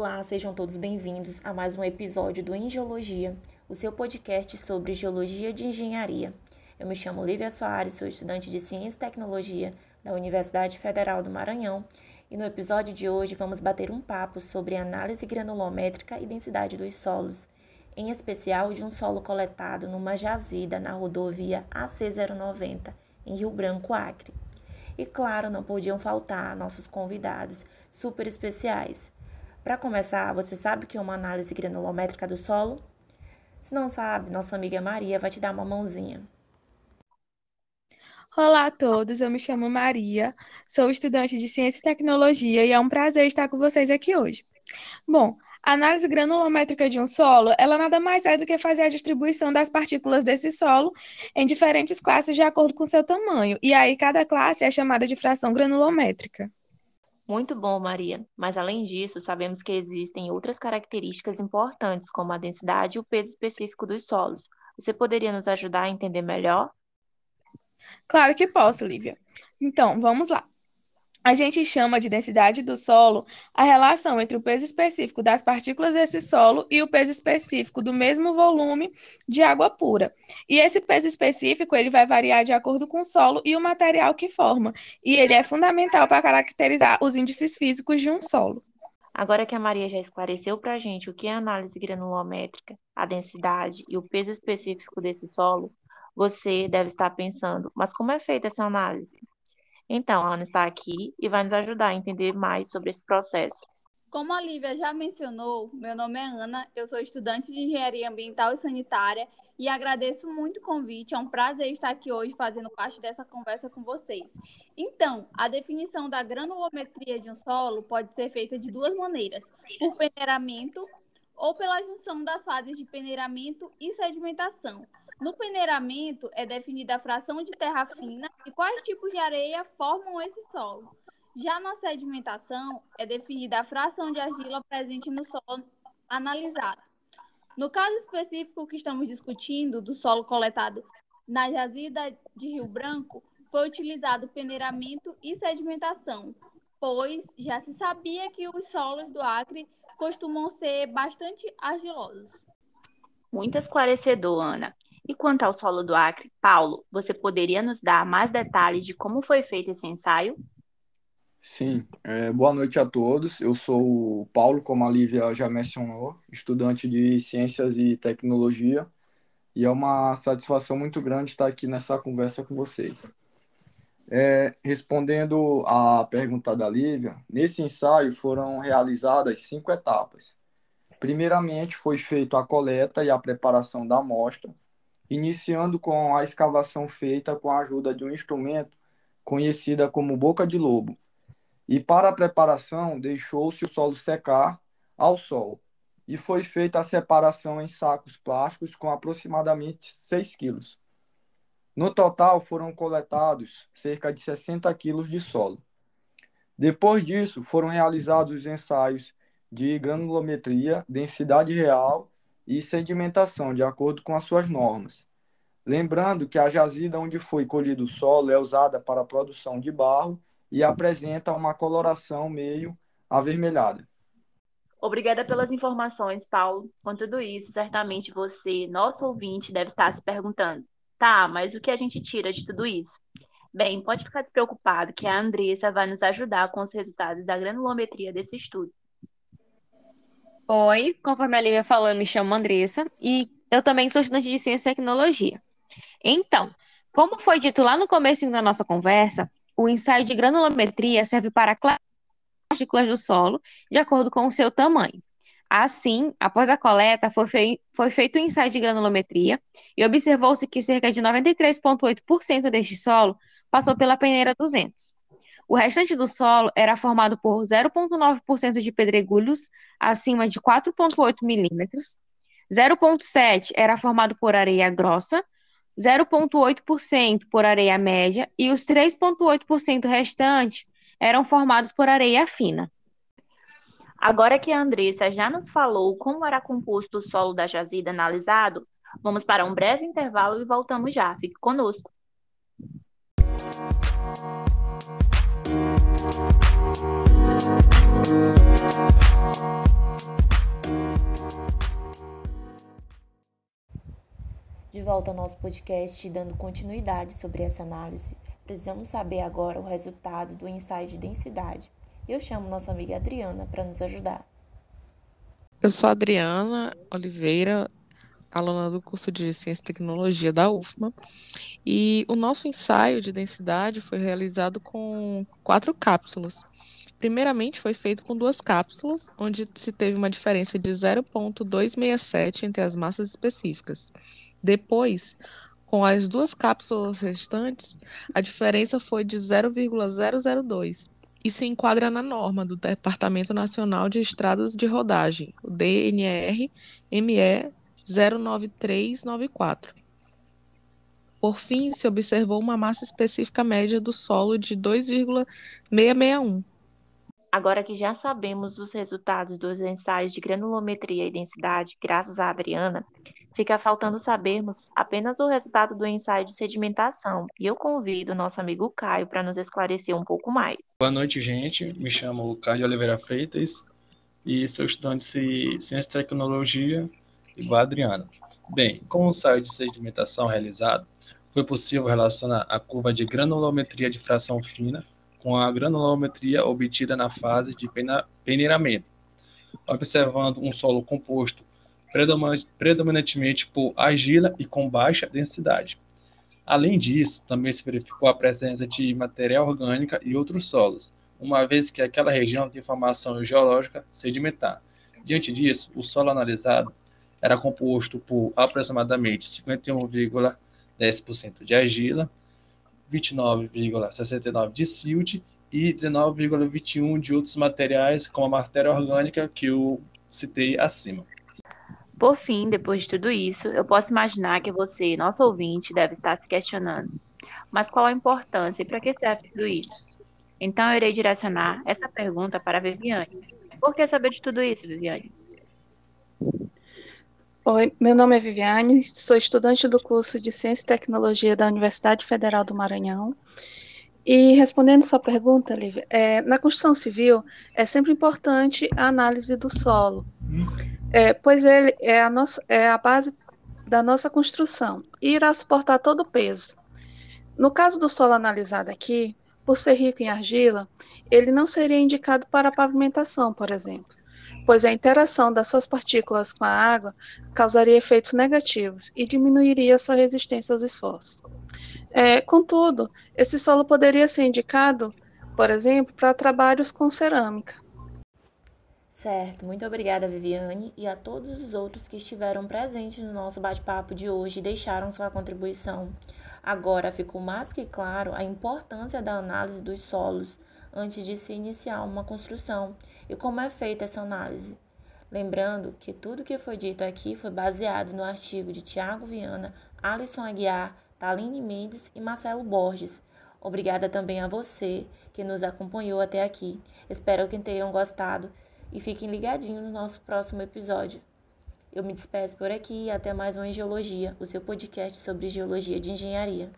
Olá, sejam todos bem-vindos a mais um episódio do Engeologia, o seu podcast sobre geologia de engenharia. Eu me chamo Lívia Soares, sou estudante de Ciência e Tecnologia da Universidade Federal do Maranhão e no episódio de hoje vamos bater um papo sobre análise granulométrica e densidade dos solos, em especial de um solo coletado numa jazida na rodovia AC090, em Rio Branco, Acre. E claro, não podiam faltar nossos convidados super especiais. Para começar, você sabe que é uma análise granulométrica do solo? Se não sabe, nossa amiga Maria vai te dar uma mãozinha. Olá a todos, eu me chamo Maria, sou estudante de Ciência e Tecnologia e é um prazer estar com vocês aqui hoje. Bom, a análise granulométrica de um solo, ela nada mais é do que fazer a distribuição das partículas desse solo em diferentes classes de acordo com seu tamanho, e aí cada classe é chamada de fração granulométrica. Muito bom, Maria. Mas além disso, sabemos que existem outras características importantes, como a densidade e o peso específico dos solos. Você poderia nos ajudar a entender melhor? Claro que posso, Lívia. Então, vamos lá. A gente chama de densidade do solo a relação entre o peso específico das partículas desse solo e o peso específico do mesmo volume de água pura. E esse peso específico ele vai variar de acordo com o solo e o material que forma, e ele é fundamental para caracterizar os índices físicos de um solo. Agora que a Maria já esclareceu para a gente o que é análise granulométrica, a densidade e o peso específico desse solo, você deve estar pensando, mas como é feita essa análise? Então, a Ana está aqui e vai nos ajudar a entender mais sobre esse processo. Como a Lívia já mencionou, meu nome é Ana, eu sou estudante de Engenharia Ambiental e Sanitária e agradeço muito o convite. É um prazer estar aqui hoje fazendo parte dessa conversa com vocês. Então, a definição da granulometria de um solo pode ser feita de duas maneiras: por peneiramento ou pela junção das fases de peneiramento e sedimentação. No peneiramento é definida a fração de terra fina e quais tipos de areia formam esse solo. Já na sedimentação é definida a fração de argila presente no solo analisado. No caso específico que estamos discutindo, do solo coletado na jazida de Rio Branco, foi utilizado peneiramento e sedimentação, pois já se sabia que os solos do Acre costumam ser bastante argilosos. Muito esclarecedor, Ana. E quanto ao solo do Acre, Paulo, você poderia nos dar mais detalhes de como foi feito esse ensaio? Sim, é, boa noite a todos. Eu sou o Paulo, como a Lívia já mencionou, estudante de Ciências e Tecnologia, e é uma satisfação muito grande estar aqui nessa conversa com vocês. É, respondendo à pergunta da Lívia, nesse ensaio foram realizadas cinco etapas. Primeiramente, foi feita a coleta e a preparação da amostra, iniciando com a escavação feita com a ajuda de um instrumento conhecida como boca de lobo. E para a preparação, deixou-se o solo secar ao sol, e foi feita a separação em sacos plásticos com aproximadamente 6 quilos. No total, foram coletados cerca de 60 quilos de solo. Depois disso, foram realizados os ensaios de granulometria, densidade real e sedimentação, de acordo com as suas normas. Lembrando que a jazida onde foi colhido o solo é usada para a produção de barro e apresenta uma coloração meio avermelhada. Obrigada pelas informações, Paulo. Com tudo isso, certamente você, nosso ouvinte, deve estar se perguntando: Tá, mas o que a gente tira de tudo isso? Bem, pode ficar despreocupado que a Andressa vai nos ajudar com os resultados da granulometria desse estudo. Oi, conforme a Lívia falou, eu me chamo Andressa e eu também sou estudante de Ciência e Tecnologia. Então, como foi dito lá no começo da nossa conversa, o ensaio de granulometria serve para classificar partículas do solo de acordo com o seu tamanho. Assim, após a coleta, foi, fei foi feito o um ensaio de granulometria e observou-se que cerca de 93,8% deste solo passou pela peneira 200. O restante do solo era formado por 0,9% de pedregulhos acima de 4,8 milímetros, 0,7% era formado por areia grossa, 0,8% por areia média e os 3,8% restantes eram formados por areia fina. Agora que a Andressa já nos falou como era composto o solo da jazida analisado, vamos para um breve intervalo e voltamos já. Fique conosco. Música de volta ao nosso podcast, dando continuidade sobre essa análise, precisamos saber agora o resultado do ensaio de densidade. Eu chamo nossa amiga Adriana para nos ajudar. Eu sou Adriana Oliveira, aluna do curso de Ciência e Tecnologia da UFMA, e o nosso ensaio de densidade foi realizado com quatro cápsulas. Primeiramente, foi feito com duas cápsulas, onde se teve uma diferença de 0,267 entre as massas específicas. Depois, com as duas cápsulas restantes, a diferença foi de 0,002 e se enquadra na norma do Departamento Nacional de Estradas de Rodagem, o DNR ME 09394. Por fim, se observou uma massa específica média do solo de 2,661. Agora que já sabemos os resultados dos ensaios de granulometria e densidade, graças a Adriana, fica faltando sabermos apenas o resultado do ensaio de sedimentação. E eu convido o nosso amigo Caio para nos esclarecer um pouco mais. Boa noite, gente. Me chamo Caio Oliveira Freitas e sou estudante de Ciência e Tecnologia igual a Adriana. Bem, com o ensaio de sedimentação realizado, foi possível relacionar a curva de granulometria de fração fina com a granulometria obtida na fase de peneiramento, observando um solo composto predominantemente por argila e com baixa densidade. Além disso, também se verificou a presença de matéria orgânica e outros solos, uma vez que aquela região tem formação geológica sedimentar. Diante disso, o solo analisado era composto por aproximadamente 51,10% de argila, 29,69% de silt e 19,21% de outros materiais, como a matéria orgânica que eu citei acima. Por fim, depois de tudo isso, eu posso imaginar que você, nosso ouvinte, deve estar se questionando: mas qual a importância e para que serve tudo isso? Então eu irei direcionar essa pergunta para a Viviane. Por que saber de tudo isso, Viviane? Oi, meu nome é Viviane, sou estudante do curso de Ciência e Tecnologia da Universidade Federal do Maranhão. E respondendo sua pergunta, Lívia, é, na construção civil é sempre importante a análise do solo, é, pois ele é a, nossa, é a base da nossa construção e irá suportar todo o peso. No caso do solo analisado aqui, por ser rico em argila, ele não seria indicado para pavimentação, por exemplo pois a interação das suas partículas com a água causaria efeitos negativos e diminuiria sua resistência aos esforços. É, contudo, esse solo poderia ser indicado, por exemplo, para trabalhos com cerâmica. Certo, muito obrigada, Viviane, e a todos os outros que estiveram presentes no nosso bate-papo de hoje e deixaram sua contribuição. Agora ficou mais que claro a importância da análise dos solos antes de se iniciar uma construção e como é feita essa análise. Lembrando que tudo que foi dito aqui foi baseado no artigo de Tiago Viana, Alisson Aguiar, Taline Mendes e Marcelo Borges. Obrigada também a você que nos acompanhou até aqui. Espero que tenham gostado e fiquem ligadinhos no nosso próximo episódio. Eu me despeço por aqui e até mais uma Geologia, o seu podcast sobre geologia de engenharia.